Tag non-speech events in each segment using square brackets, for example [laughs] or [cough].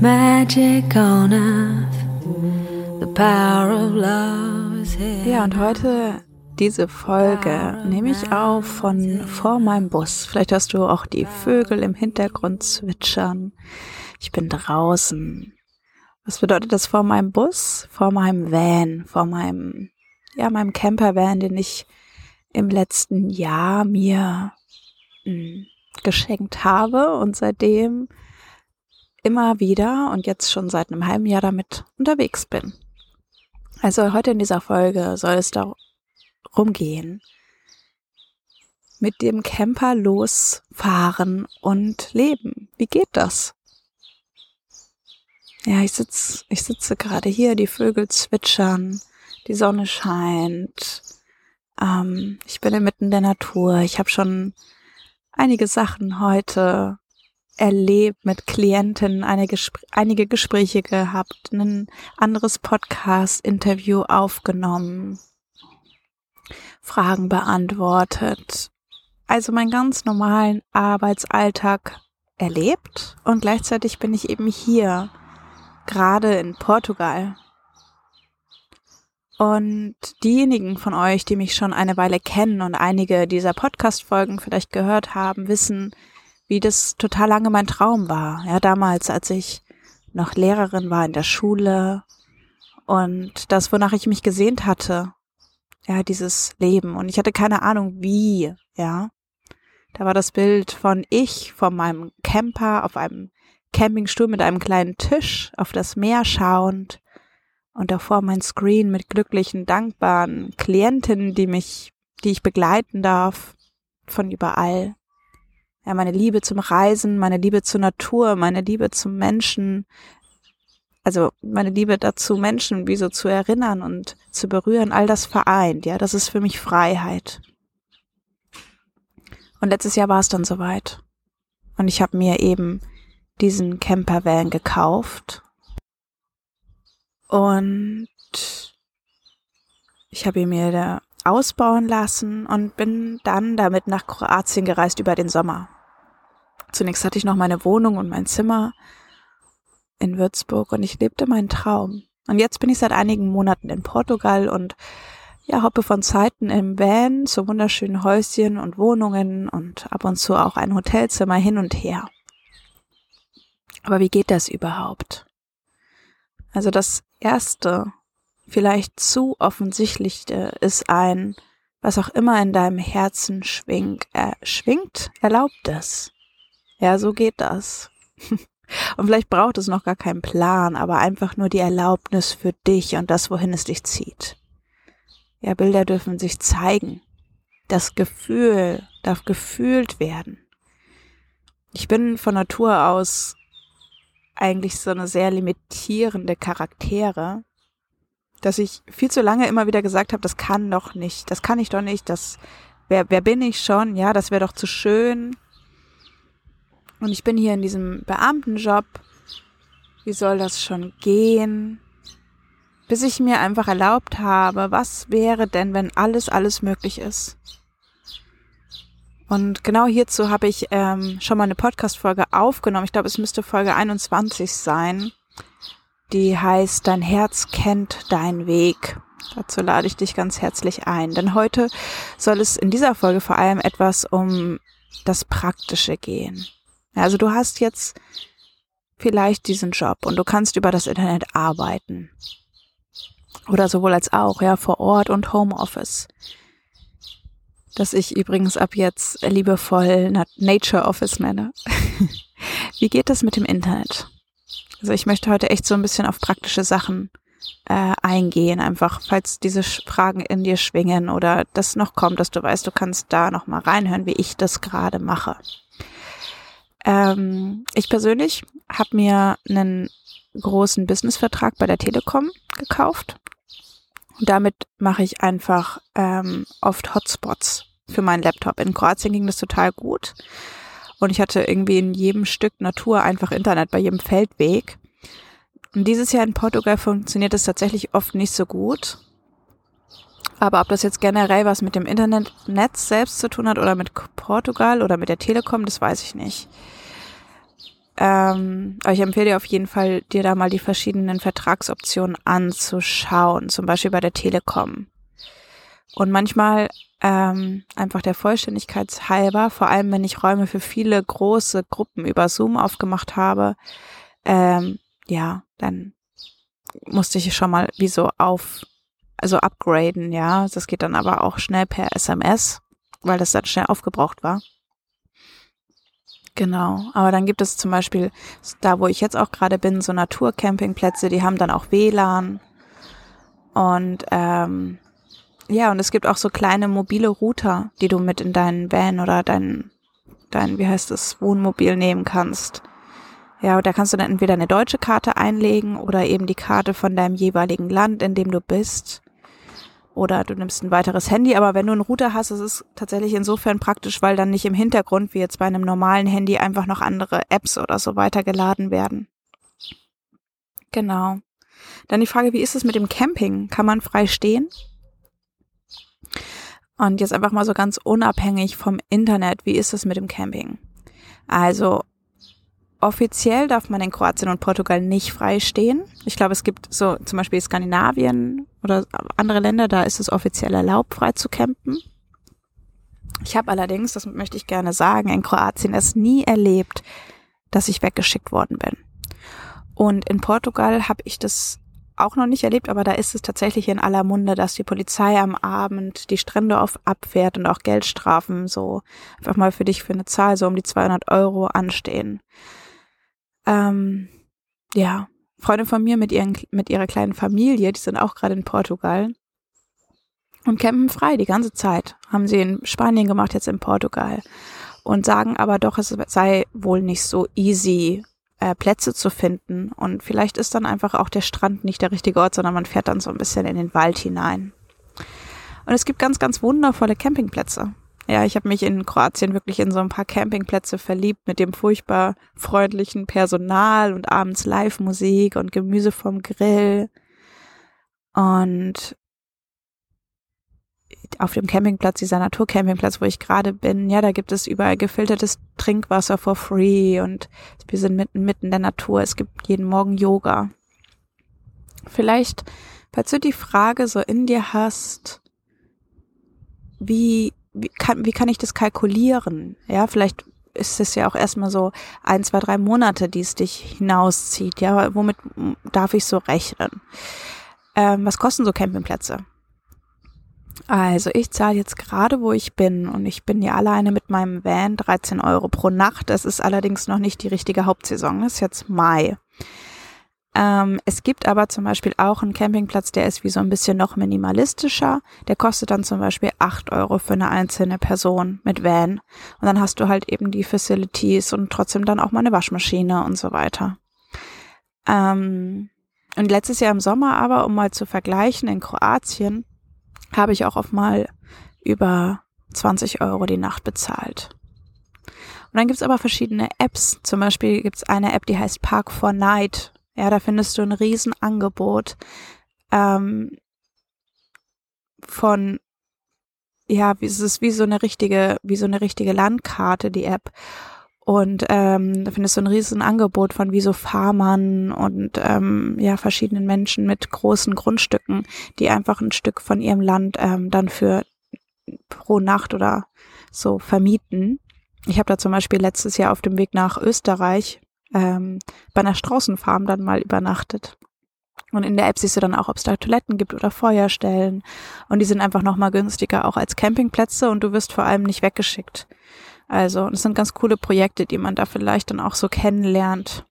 magic on earth. The power of love is here. Ja, und heute diese Folge nehme ich auf von vor meinem Bus. Vielleicht hast du auch die Vögel im Hintergrund zwitschern. Ich bin draußen. Was bedeutet das vor meinem Bus? Vor meinem Van, vor meinem, ja, meinem Campervan, den ich im letzten Jahr mir mh, hm, geschenkt habe und seitdem immer wieder und jetzt schon seit einem halben Jahr damit unterwegs bin. Also heute in dieser Folge soll es darum gehen, mit dem Camper losfahren und leben. Wie geht das? Ja, ich sitze ich sitze gerade hier, die Vögel zwitschern, die Sonne scheint. Ähm, ich bin inmitten der Natur. Ich habe schon einige Sachen heute erlebt mit Klienten, Gespr einige Gespräche gehabt, ein anderes Podcast-Interview aufgenommen, Fragen beantwortet. Also meinen ganz normalen Arbeitsalltag erlebt und gleichzeitig bin ich eben hier, gerade in Portugal. Und diejenigen von euch, die mich schon eine Weile kennen und einige dieser Podcast-Folgen vielleicht gehört haben, wissen, wie das total lange mein Traum war. Ja, damals, als ich noch Lehrerin war in der Schule und das, wonach ich mich gesehnt hatte. Ja, dieses Leben. Und ich hatte keine Ahnung, wie, ja. Da war das Bild von ich, von meinem Camper auf einem Campingstuhl mit einem kleinen Tisch auf das Meer schauend und davor mein Screen mit glücklichen, dankbaren Klientinnen, die mich, die ich begleiten darf von überall ja, meine Liebe zum Reisen, meine Liebe zur Natur, meine Liebe zum Menschen, also meine Liebe dazu, Menschen wie so zu erinnern und zu berühren, all das vereint, ja, das ist für mich Freiheit. Und letztes Jahr war es dann soweit. Und ich habe mir eben diesen Campervan gekauft. Und ich habe ihn mir da ausbauen lassen und bin dann damit nach Kroatien gereist über den Sommer. Zunächst hatte ich noch meine Wohnung und mein Zimmer in Würzburg und ich lebte meinen Traum. Und jetzt bin ich seit einigen Monaten in Portugal und ja, hoppe von Zeiten im Van zu wunderschönen Häuschen und Wohnungen und ab und zu auch ein Hotelzimmer hin und her. Aber wie geht das überhaupt? Also das erste, vielleicht zu offensichtliche ist ein, was auch immer in deinem Herzen schwingt, äh, schwingt, erlaubt es. Ja, so geht das. [laughs] Und vielleicht braucht es noch gar keinen Plan, aber einfach nur die Erlaubnis für dich und das, wohin es dich zieht. Ja, Bilder dürfen sich zeigen. Das Gefühl darf gefühlt werden. Ich bin von Natur aus eigentlich so eine sehr limitierende Charaktere, dass ich viel zu lange immer wieder gesagt habe, das kann doch nicht, das kann ich doch nicht, das wer, wer bin ich schon, ja, das wäre doch zu schön, und ich bin hier in diesem Beamtenjob. Wie soll das schon gehen? Bis ich mir einfach erlaubt habe, was wäre denn, wenn alles, alles möglich ist? Und genau hierzu habe ich ähm, schon mal eine Podcast-Folge aufgenommen. Ich glaube, es müsste Folge 21 sein. Die heißt Dein Herz kennt deinen Weg. Dazu lade ich dich ganz herzlich ein. Denn heute soll es in dieser Folge vor allem etwas um das Praktische gehen. Also du hast jetzt vielleicht diesen Job und du kannst über das Internet arbeiten. Oder sowohl als auch, ja, vor Ort und Homeoffice. Das ich übrigens ab jetzt liebevoll Nature Office nenne. [laughs] Wie geht das mit dem Internet? Also ich möchte heute echt so ein bisschen auf praktische Sachen äh, eingehen, einfach falls diese Fragen in dir schwingen oder das noch kommt, dass du weißt, du kannst da noch mal reinhören, wie ich das gerade mache. Ähm, ich persönlich habe mir einen großen Businessvertrag bei der Telekom gekauft. Und damit mache ich einfach ähm, oft Hotspots für meinen Laptop. In Kroatien ging das total gut. Und ich hatte irgendwie in jedem Stück Natur einfach Internet, bei jedem Feldweg. Und dieses Jahr in Portugal funktioniert es tatsächlich oft nicht so gut. Aber ob das jetzt generell was mit dem Internetnetz selbst zu tun hat oder mit Portugal oder mit der Telekom, das weiß ich nicht. Ähm, aber ich empfehle dir auf jeden Fall, dir da mal die verschiedenen Vertragsoptionen anzuschauen, zum Beispiel bei der Telekom. Und manchmal ähm, einfach der Vollständigkeit halber, vor allem wenn ich Räume für viele große Gruppen über Zoom aufgemacht habe, ähm, ja, dann musste ich schon mal wie so auf, also upgraden, ja. Das geht dann aber auch schnell per SMS, weil das dann schnell aufgebraucht war. Genau, aber dann gibt es zum Beispiel, da wo ich jetzt auch gerade bin, so Naturcampingplätze, die haben dann auch WLAN. Und ähm, ja, und es gibt auch so kleine mobile Router, die du mit in deinen Van oder dein, dein, wie heißt es, Wohnmobil nehmen kannst. Ja, und da kannst du dann entweder eine deutsche Karte einlegen oder eben die Karte von deinem jeweiligen Land, in dem du bist oder du nimmst ein weiteres Handy. Aber wenn du einen Router hast, ist es tatsächlich insofern praktisch, weil dann nicht im Hintergrund, wie jetzt bei einem normalen Handy, einfach noch andere Apps oder so weitergeladen werden. Genau. Dann die Frage, wie ist es mit dem Camping? Kann man frei stehen? Und jetzt einfach mal so ganz unabhängig vom Internet, wie ist es mit dem Camping? Also offiziell darf man in Kroatien und Portugal nicht frei stehen. Ich glaube, es gibt so zum Beispiel Skandinavien oder andere Länder, da ist es offiziell erlaubt, frei zu campen. Ich habe allerdings, das möchte ich gerne sagen, in Kroatien es nie erlebt, dass ich weggeschickt worden bin. Und in Portugal habe ich das auch noch nicht erlebt, aber da ist es tatsächlich in aller Munde, dass die Polizei am Abend die Strände auf abfährt und auch Geldstrafen so einfach mal für dich für eine Zahl so um die 200 Euro anstehen. Ähm, ja, Freunde von mir mit, ihren, mit ihrer kleinen Familie, die sind auch gerade in Portugal und campen frei die ganze Zeit. Haben sie in Spanien gemacht, jetzt in Portugal. Und sagen aber doch, es sei wohl nicht so easy, äh, Plätze zu finden. Und vielleicht ist dann einfach auch der Strand nicht der richtige Ort, sondern man fährt dann so ein bisschen in den Wald hinein. Und es gibt ganz, ganz wundervolle Campingplätze. Ja, ich habe mich in Kroatien wirklich in so ein paar Campingplätze verliebt mit dem furchtbar freundlichen Personal und abends Live-Musik und Gemüse vom Grill. Und auf dem Campingplatz, dieser Naturcampingplatz, wo ich gerade bin, ja, da gibt es überall gefiltertes Trinkwasser for free und wir sind mitten, mitten der Natur. Es gibt jeden Morgen Yoga. Vielleicht, falls du die Frage so in dir hast, wie wie kann, wie kann ich das kalkulieren? Ja, vielleicht ist es ja auch erstmal so ein, zwei, drei Monate, die es dich hinauszieht. Ja, womit darf ich so rechnen? Ähm, was kosten so Campingplätze? Also ich zahle jetzt gerade, wo ich bin, und ich bin ja alleine mit meinem Van 13 Euro pro Nacht. Das ist allerdings noch nicht die richtige Hauptsaison. Das ist jetzt Mai. Ähm, es gibt aber zum Beispiel auch einen Campingplatz, der ist wie so ein bisschen noch minimalistischer. Der kostet dann zum Beispiel acht Euro für eine einzelne Person mit Van. Und dann hast du halt eben die Facilities und trotzdem dann auch mal eine Waschmaschine und so weiter. Ähm, und letztes Jahr im Sommer aber, um mal zu vergleichen, in Kroatien habe ich auch auf mal über 20 Euro die Nacht bezahlt. Und dann gibt's aber verschiedene Apps. Zum Beispiel gibt's eine App, die heißt Park for Night. Ja, da findest du ein Riesenangebot ähm, von ja, es ist wie so eine richtige, wie so eine richtige Landkarte, die App. Und ähm, da findest du ein riesen Angebot von wie so Farmern und ähm, ja, verschiedenen Menschen mit großen Grundstücken, die einfach ein Stück von ihrem Land ähm, dann für pro Nacht oder so vermieten. Ich habe da zum Beispiel letztes Jahr auf dem Weg nach Österreich ähm, bei einer Straußenfarm dann mal übernachtet. Und in der App siehst du dann auch, ob es da Toiletten gibt oder Feuerstellen. Und die sind einfach nochmal günstiger auch als Campingplätze und du wirst vor allem nicht weggeschickt. Also, das sind ganz coole Projekte, die man da vielleicht dann auch so kennenlernt.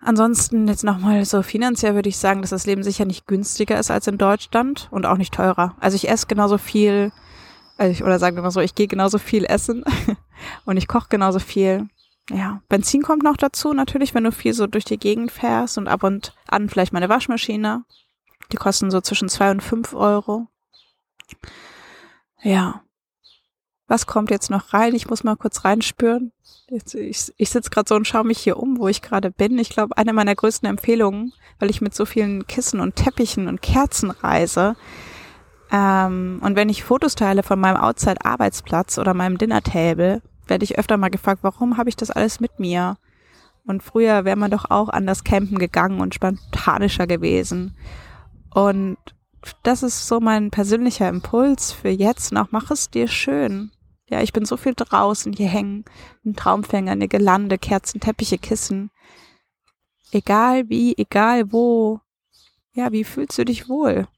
Ansonsten jetzt nochmal so finanziell würde ich sagen, dass das Leben sicher nicht günstiger ist als in Deutschland und auch nicht teurer. Also ich esse genauso viel, also ich, oder sagen wir mal so, ich gehe genauso viel essen [laughs] und ich koche genauso viel ja, Benzin kommt noch dazu, natürlich, wenn du viel so durch die Gegend fährst und ab und an vielleicht meine Waschmaschine. Die kosten so zwischen zwei und fünf Euro. Ja. Was kommt jetzt noch rein? Ich muss mal kurz reinspüren. Jetzt, ich ich sitze gerade so und schaue mich hier um, wo ich gerade bin. Ich glaube, eine meiner größten Empfehlungen, weil ich mit so vielen Kissen und Teppichen und Kerzen reise. Ähm, und wenn ich Fotos teile von meinem Outside-Arbeitsplatz oder meinem Dinner-Table, werde ich öfter mal gefragt, warum habe ich das alles mit mir? Und früher wäre man doch auch anders campen gegangen und spontanischer gewesen. Und das ist so mein persönlicher Impuls für jetzt noch. Mach es dir schön. Ja, ich bin so viel draußen. Hier hängen ein Traumfänger, eine Gelande, Kerzen, Teppiche, Kissen. Egal wie, egal wo. Ja, wie fühlst du dich wohl?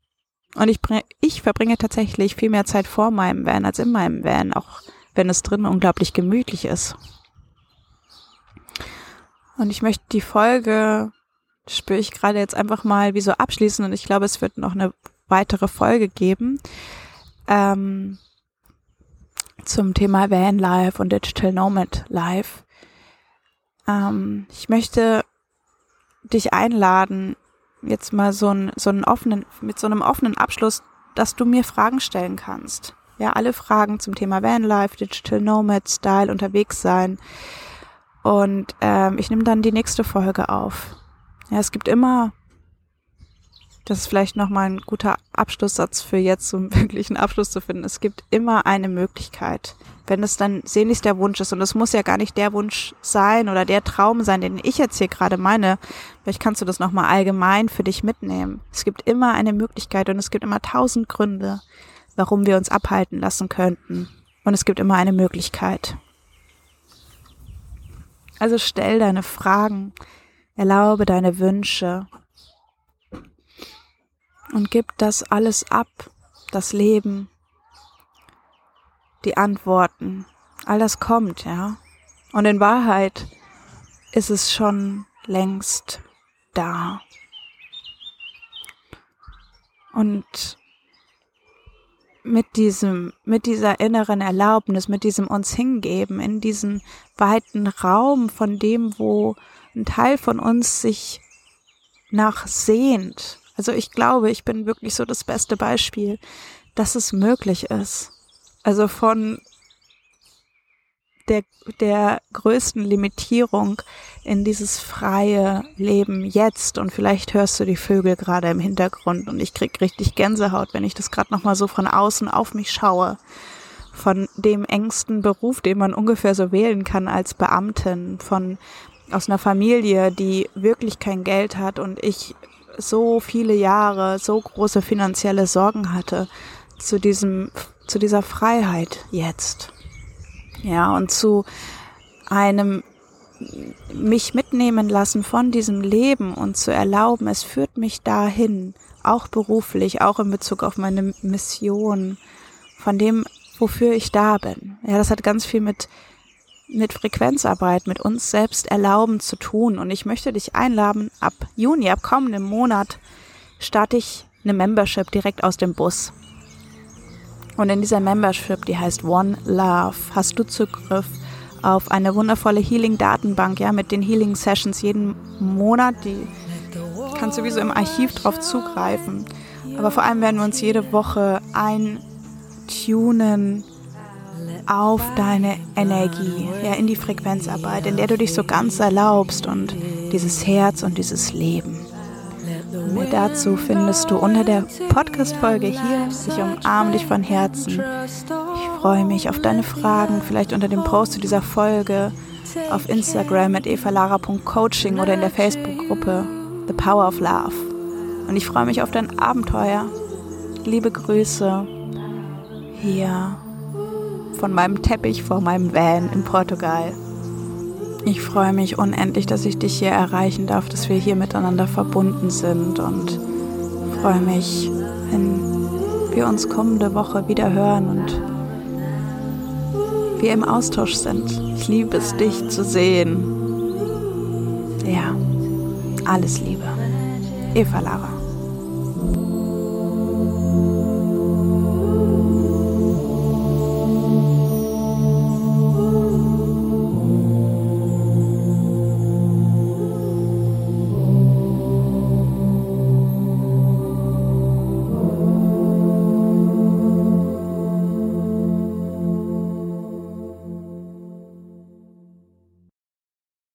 Und ich, ich verbringe tatsächlich viel mehr Zeit vor meinem Van als in meinem Van, auch wenn es drin unglaublich gemütlich ist. Und ich möchte die Folge, spüre ich gerade jetzt einfach mal wie so abschließen und ich glaube, es wird noch eine weitere Folge geben ähm, zum Thema Van Life und Digital Nomad Life. Ähm, ich möchte dich einladen, jetzt mal so, ein, so einen offenen, mit so einem offenen Abschluss, dass du mir Fragen stellen kannst. Ja, alle Fragen zum Thema Vanlife, Digital Nomad, Style, unterwegs sein. Und ähm, ich nehme dann die nächste Folge auf. Ja, es gibt immer, das ist vielleicht nochmal ein guter Abschlusssatz für jetzt, um [laughs] wirklich einen Abschluss zu finden. Es gibt immer eine Möglichkeit. Wenn es dann sehnlichst der Wunsch ist, und es muss ja gar nicht der Wunsch sein oder der Traum sein, den ich jetzt hier gerade meine, vielleicht kannst du das nochmal allgemein für dich mitnehmen. Es gibt immer eine Möglichkeit und es gibt immer tausend Gründe, warum wir uns abhalten lassen könnten. Und es gibt immer eine Möglichkeit. Also stell deine Fragen, erlaube deine Wünsche und gib das alles ab, das Leben, die Antworten, all das kommt, ja. Und in Wahrheit ist es schon längst da. Und mit diesem, mit dieser inneren Erlaubnis, mit diesem uns hingeben, in diesen weiten Raum von dem, wo ein Teil von uns sich nach sehnt. Also ich glaube, ich bin wirklich so das beste Beispiel, dass es möglich ist. Also von der, der größten Limitierung in dieses freie Leben jetzt und vielleicht hörst du die Vögel gerade im Hintergrund und ich krieg richtig Gänsehaut, wenn ich das gerade nochmal so von außen auf mich schaue. Von dem engsten Beruf, den man ungefähr so wählen kann als Beamtin, von aus einer Familie, die wirklich kein Geld hat und ich so viele Jahre so große finanzielle Sorgen hatte zu diesem, zu dieser Freiheit jetzt. Ja, und zu einem mich mitnehmen lassen von diesem Leben und zu erlauben, es führt mich dahin, auch beruflich, auch in Bezug auf meine Mission, von dem, wofür ich da bin. Ja, das hat ganz viel mit, mit Frequenzarbeit, mit uns selbst erlauben zu tun. Und ich möchte dich einladen, ab Juni, ab kommendem Monat, starte ich eine Membership direkt aus dem Bus. Und in dieser Membership, die heißt One Love, hast du Zugriff auf eine wundervolle Healing-Datenbank, ja, mit den Healing-Sessions jeden Monat. Die kannst du sowieso im Archiv drauf zugreifen. Aber vor allem werden wir uns jede Woche eintunen auf deine Energie, ja, in die Frequenzarbeit, in der du dich so ganz erlaubst und dieses Herz und dieses Leben. Mehr dazu findest du unter der Podcast-Folge hier. Ich umarme dich von Herzen. Ich freue mich auf deine Fragen, vielleicht unter dem Post zu dieser Folge auf Instagram mit evalara.coaching oder in der Facebook-Gruppe The Power of Love. Und ich freue mich auf dein Abenteuer. Liebe Grüße hier von meinem Teppich vor meinem Van in Portugal. Ich freue mich unendlich, dass ich dich hier erreichen darf, dass wir hier miteinander verbunden sind und freue mich, wenn wir uns kommende Woche wieder hören und wir im Austausch sind. Ich liebe es, dich zu sehen. Ja, alles Liebe. Eva Lara.